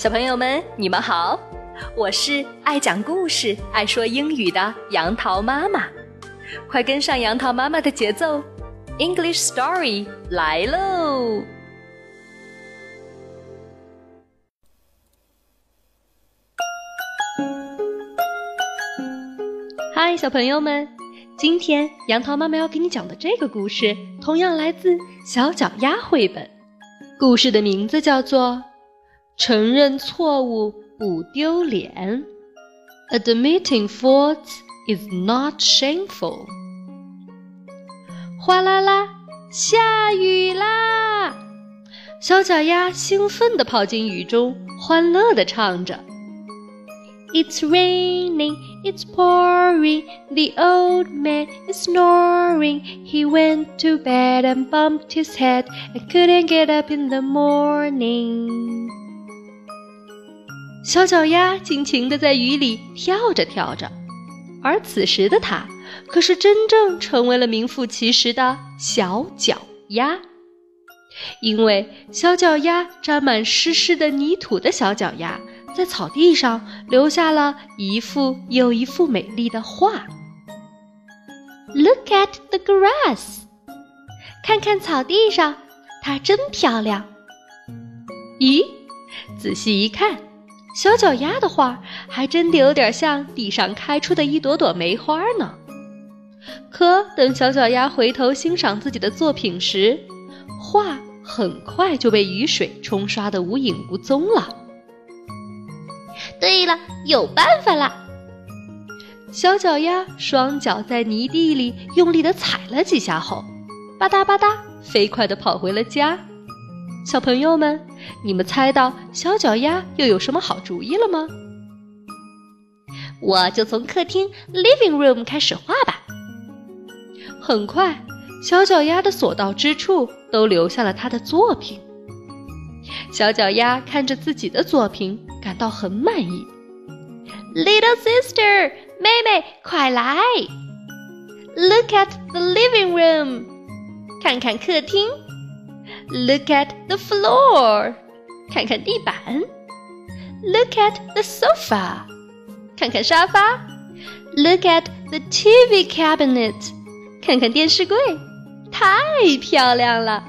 小朋友们，你们好，我是爱讲故事、爱说英语的杨桃妈妈，快跟上杨桃妈妈的节奏，English Story 来喽！嗨，小朋友们，今天杨桃妈妈要给你讲的这个故事，同样来自小脚丫绘本，故事的名字叫做。承认错误不丢脸。Admitting faults is not shameful。哗啦啦，下雨啦！小脚丫兴奋地跑进雨中，欢乐地唱着：“It's raining, it's pouring, the old man is snoring. He went to bed and bumped his head and couldn't get up in the morning.” 小脚丫尽情地在雨里跳着跳着，而此时的它可是真正成为了名副其实的小脚丫，因为小脚丫沾满湿湿的泥土的小脚丫在草地上留下了一幅又一幅美丽的画。Look at the grass，看看草地上，它真漂亮。咦，仔细一看。小脚丫的画还真的有点像地上开出的一朵朵梅花呢。可等小脚丫回头欣赏自己的作品时，画很快就被雨水冲刷得无影无踪了。对了，有办法了！小脚丫双脚在泥地里用力地踩了几下后，吧嗒吧嗒，飞快地跑回了家。小朋友们，你们猜到小脚丫又有什么好主意了吗？我就从客厅 （living room） 开始画吧。很快，小脚丫的所到之处都留下了他的作品。小脚丫看着自己的作品，感到很满意。Little sister，妹妹，快来！Look at the living room，看看客厅。Look at the floor，看看地板。Look at the sofa，看看沙发。Look at the TV cabinet，看看电视柜，太漂亮了。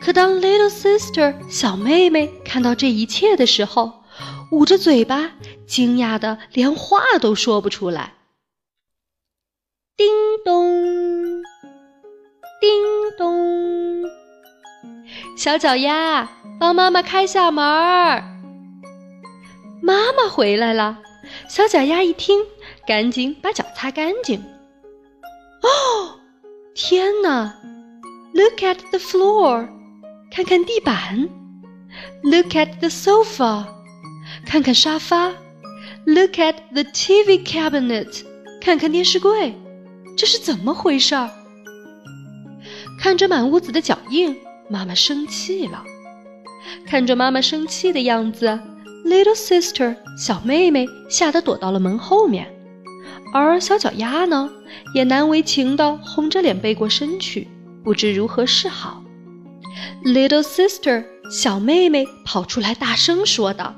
可当 little sister 小妹妹看到这一切的时候，捂着嘴巴，惊讶的连话都说不出来。叮咚，叮咚。小脚丫，帮妈妈开下门儿。妈妈回来了。小脚丫一听，赶紧把脚擦干净。哦，天哪！Look at the floor，看看地板。Look at the sofa，看看沙发。Look at the TV cabinet，看看电视柜。这是怎么回事儿？看着满屋子的脚印。妈妈生气了，看着妈妈生气的样子，little sister 小妹妹吓得躲到了门后面，而小脚丫呢，也难为情地红着脸背过身去，不知如何是好。little sister 小妹妹跑出来大声说道：“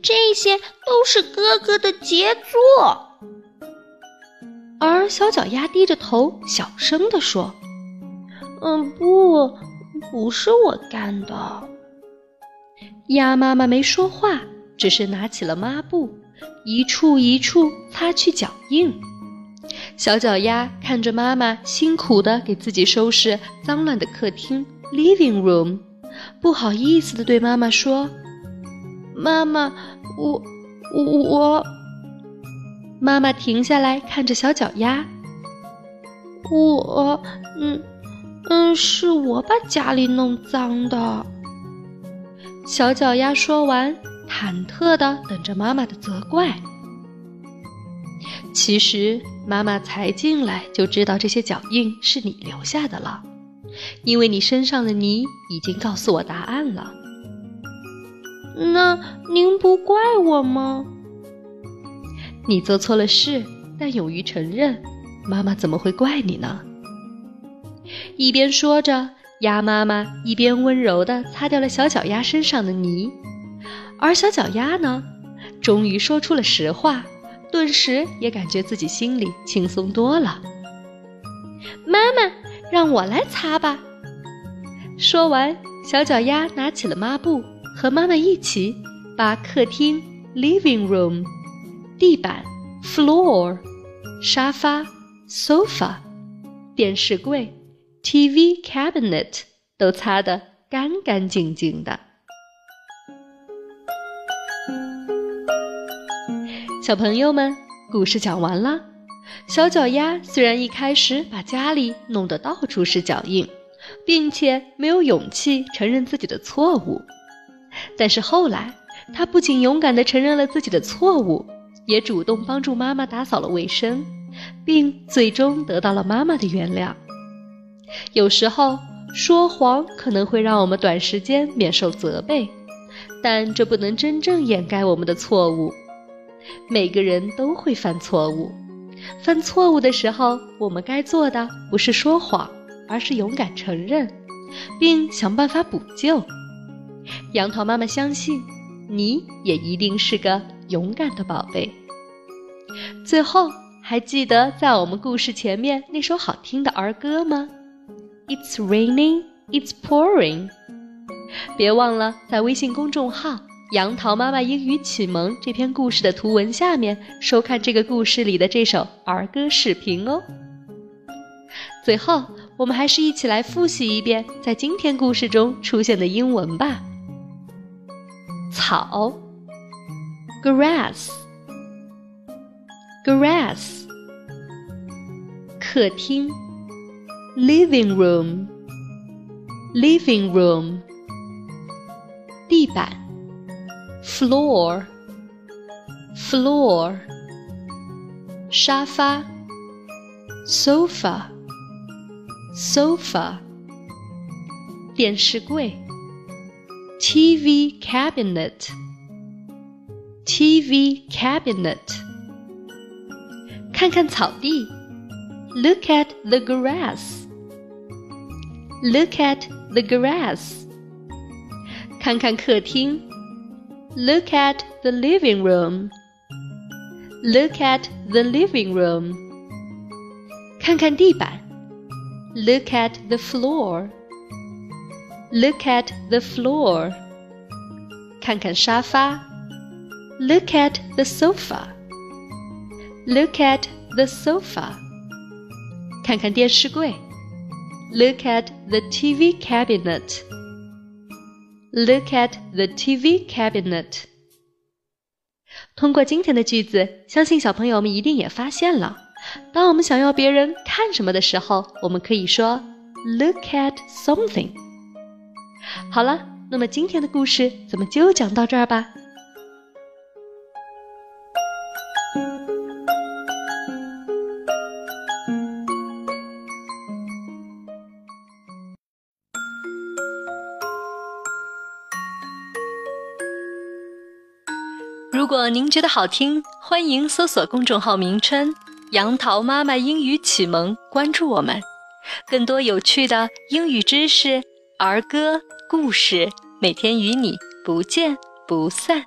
这些都是哥哥的杰作。”而小脚丫低着头小声地说：“嗯，不。”不是我干的。鸭妈妈没说话，只是拿起了抹布，一处一处擦去脚印。小脚丫看着妈妈辛苦地给自己收拾脏乱的客厅 （living room），不好意思地对妈妈说：“妈妈，我我……”妈妈停下来看着小脚丫：“我……嗯。”嗯，是我把家里弄脏的。小脚丫说完，忐忑地等着妈妈的责怪。其实妈妈才进来就知道这些脚印是你留下的了，因为你身上的泥已经告诉我答案了。那您不怪我吗？你做错了事，但勇于承认，妈妈怎么会怪你呢？一边说着，鸭妈妈一边温柔地擦掉了小脚丫身上的泥，而小脚丫呢，终于说出了实话，顿时也感觉自己心里轻松多了。妈妈，让我来擦吧。说完，小脚丫拿起了抹布，和妈妈一起把客厅 （living room）、地板 （floor）、沙发 （sofa）、电视柜。TV cabinet 都擦得干干净净的。小朋友们，故事讲完了。小脚丫虽然一开始把家里弄得到处是脚印，并且没有勇气承认自己的错误，但是后来他不仅勇敢地承认了自己的错误，也主动帮助妈妈打扫了卫生，并最终得到了妈妈的原谅。有时候说谎可能会让我们短时间免受责备，但这不能真正掩盖我们的错误。每个人都会犯错误，犯错误的时候，我们该做的不是说谎，而是勇敢承认，并想办法补救。杨桃妈妈相信，你也一定是个勇敢的宝贝。最后，还记得在我们故事前面那首好听的儿歌吗？It's raining, it's pouring。别忘了在微信公众号“杨桃妈妈英语启蒙”这篇故事的图文下面收看这个故事里的这首儿歌视频哦。最后，我们还是一起来复习一遍在今天故事中出现的英文吧。草，grass，grass。客厅。living room living room 地板 floor floor 沙发 sofa sofa 电视柜 TV cabinet TV cabinet 看看草地 Look at the grass Look at the grass. 看看客厅。Look at the living room. Look at the living room. 看看地板。Look at the floor. Look at the floor. 看看沙发。Look at the sofa. Look at the sofa. 看看电视柜。Look at the TV cabinet. Look at the TV cabinet. 通过今天的句子，相信小朋友们一定也发现了，当我们想要别人看什么的时候，我们可以说 Look at something。好了，那么今天的故事咱们就讲到这儿吧。如果您觉得好听，欢迎搜索公众号名称“杨桃妈妈英语启蒙”，关注我们，更多有趣的英语知识、儿歌、故事，每天与你不见不散。